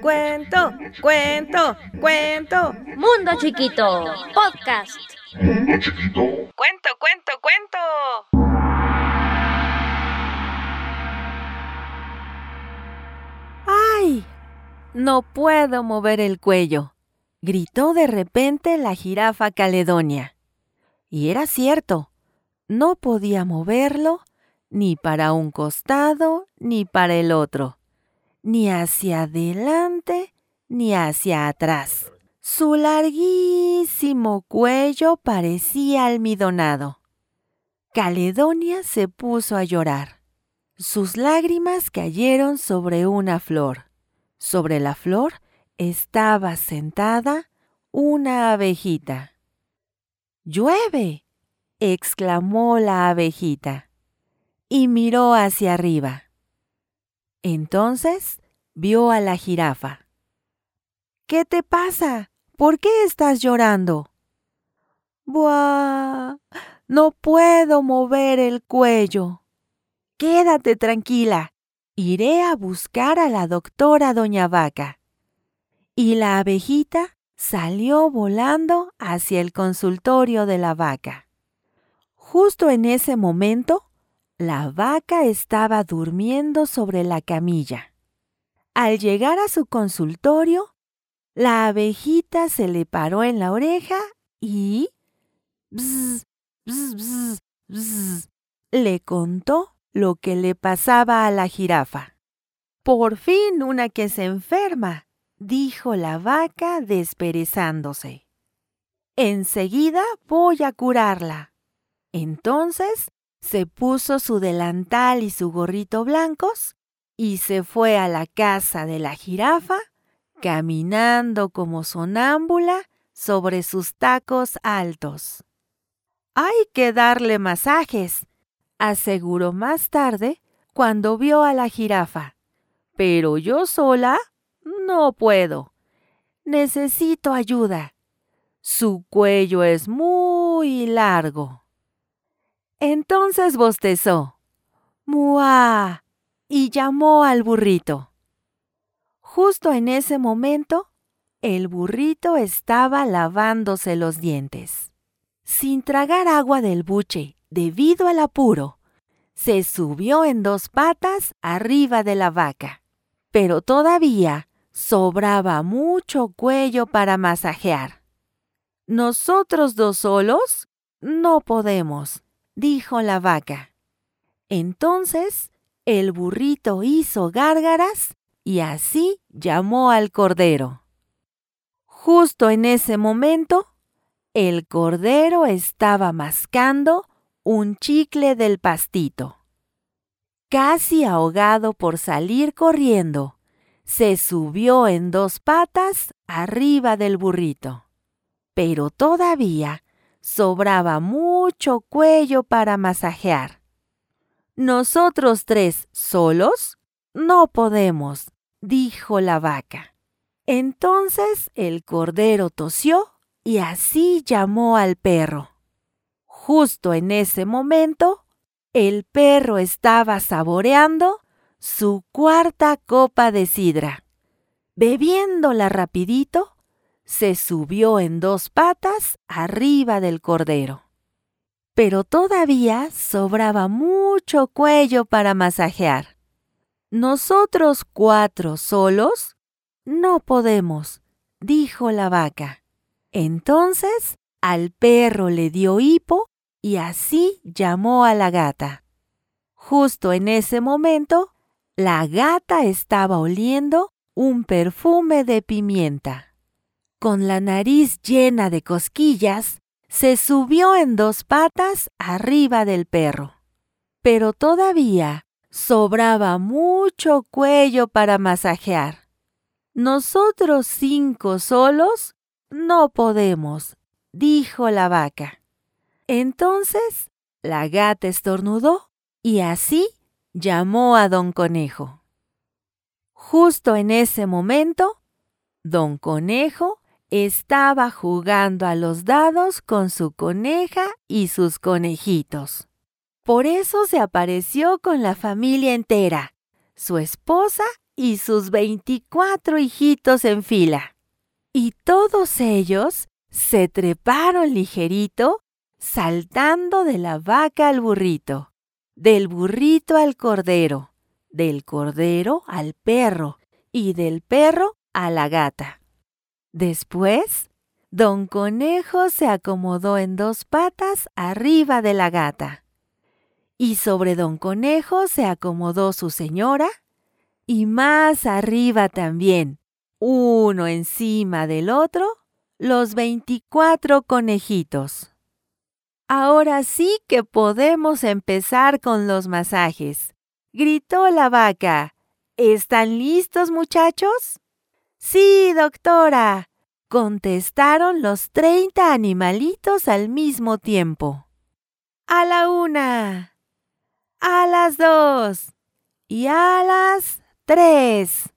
Cuento, cuento, cuento. Mundo Chiquito, podcast. Cuento, cuento, cuento. ¡Ay! No puedo mover el cuello, gritó de repente la jirafa Caledonia. Y era cierto, no podía moverlo ni para un costado ni para el otro, ni hacia adelante ni hacia atrás. Su larguísimo cuello parecía almidonado. Caledonia se puso a llorar. Sus lágrimas cayeron sobre una flor. Sobre la flor estaba sentada una abejita. ¡Llueve! exclamó la abejita y miró hacia arriba. Entonces vio a la jirafa. ¿Qué te pasa? ¿Por qué estás llorando? Buah, no puedo mover el cuello. Quédate tranquila. Iré a buscar a la doctora Doña Vaca. Y la abejita salió volando hacia el consultorio de la vaca. Justo en ese momento, la vaca estaba durmiendo sobre la camilla. Al llegar a su consultorio, la abejita se le paró en la oreja y... Bzz, bzz, bzz, le contó lo que le pasaba a la jirafa. Por fin una que se enferma, dijo la vaca desperezándose. Enseguida voy a curarla. Entonces se puso su delantal y su gorrito blancos y se fue a la casa de la jirafa, caminando como sonámbula sobre sus tacos altos. Hay que darle masajes, aseguró más tarde cuando vio a la jirafa. Pero yo sola no puedo. Necesito ayuda. Su cuello es muy largo. Entonces bostezó. ¡Muá! y llamó al burrito. Justo en ese momento, el burrito estaba lavándose los dientes. Sin tragar agua del buche debido al apuro, se subió en dos patas arriba de la vaca. Pero todavía sobraba mucho cuello para masajear. Nosotros dos solos no podemos, dijo la vaca. Entonces el burrito hizo gárgaras y así llamó al cordero. Justo en ese momento, el cordero estaba mascando un chicle del pastito. Casi ahogado por salir corriendo, se subió en dos patas arriba del burrito. Pero todavía sobraba mucho cuello para masajear. Nosotros tres solos no podemos, dijo la vaca. Entonces el cordero tosió y así llamó al perro. Justo en ese momento, el perro estaba saboreando su cuarta copa de sidra. Bebiéndola rapidito, se subió en dos patas arriba del cordero. Pero todavía sobraba mucho cuello para masajear. Nosotros cuatro solos no podemos, dijo la vaca. Entonces al perro le dio hipo y así llamó a la gata. Justo en ese momento, la gata estaba oliendo un perfume de pimienta. Con la nariz llena de cosquillas, se subió en dos patas arriba del perro. Pero todavía sobraba mucho cuello para masajear. Nosotros cinco solos no podemos, dijo la vaca. Entonces la gata estornudó y así llamó a don Conejo. Justo en ese momento, don Conejo estaba jugando a los dados con su coneja y sus conejitos. Por eso se apareció con la familia entera, su esposa y sus veinticuatro hijitos en fila. Y todos ellos se treparon ligerito, saltando de la vaca al burrito, del burrito al cordero, del cordero al perro y del perro a la gata. Después, don Conejo se acomodó en dos patas arriba de la gata. Y sobre don Conejo se acomodó su señora, y más arriba también, uno encima del otro, los veinticuatro conejitos. Ahora sí que podemos empezar con los masajes, gritó la vaca. ¿Están listos, muchachos? Sí, doctora, contestaron los treinta animalitos al mismo tiempo. A la una, a las dos y a las tres.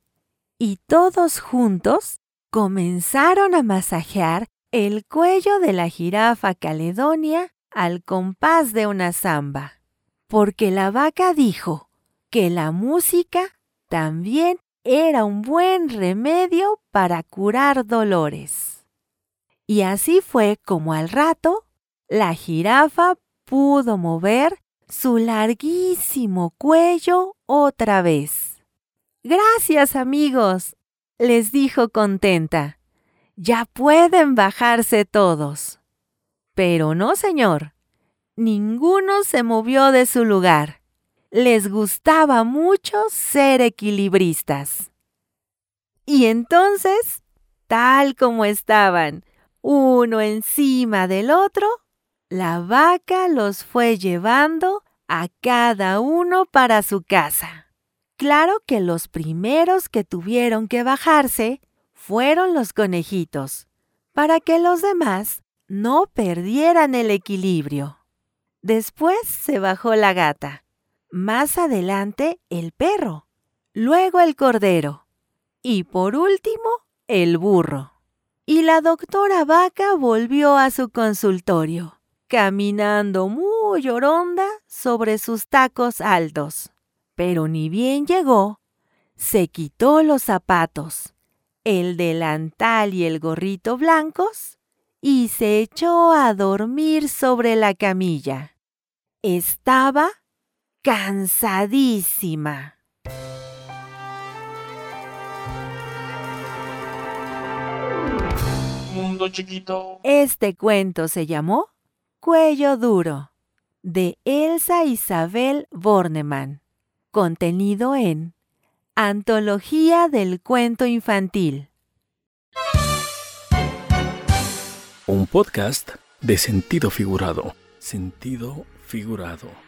Y todos juntos comenzaron a masajear el cuello de la jirafa Caledonia al compás de una zamba, porque la vaca dijo que la música también era un buen remedio para curar dolores. Y así fue como al rato la jirafa pudo mover su larguísimo cuello otra vez. Gracias amigos, les dijo contenta. Ya pueden bajarse todos. Pero no, señor. Ninguno se movió de su lugar les gustaba mucho ser equilibristas. Y entonces, tal como estaban, uno encima del otro, la vaca los fue llevando a cada uno para su casa. Claro que los primeros que tuvieron que bajarse fueron los conejitos, para que los demás no perdieran el equilibrio. Después se bajó la gata más adelante el perro, luego el cordero y por último el burro. Y la doctora Vaca volvió a su consultorio, caminando muy oronda sobre sus tacos altos. Pero ni bien llegó, se quitó los zapatos, el delantal y el gorrito blancos y se echó a dormir sobre la camilla. Estaba cansadísima. Mundo chiquito. Este cuento se llamó Cuello Duro, de Elsa Isabel Bornemann, contenido en Antología del Cuento Infantil. Un podcast de sentido figurado. Sentido figurado.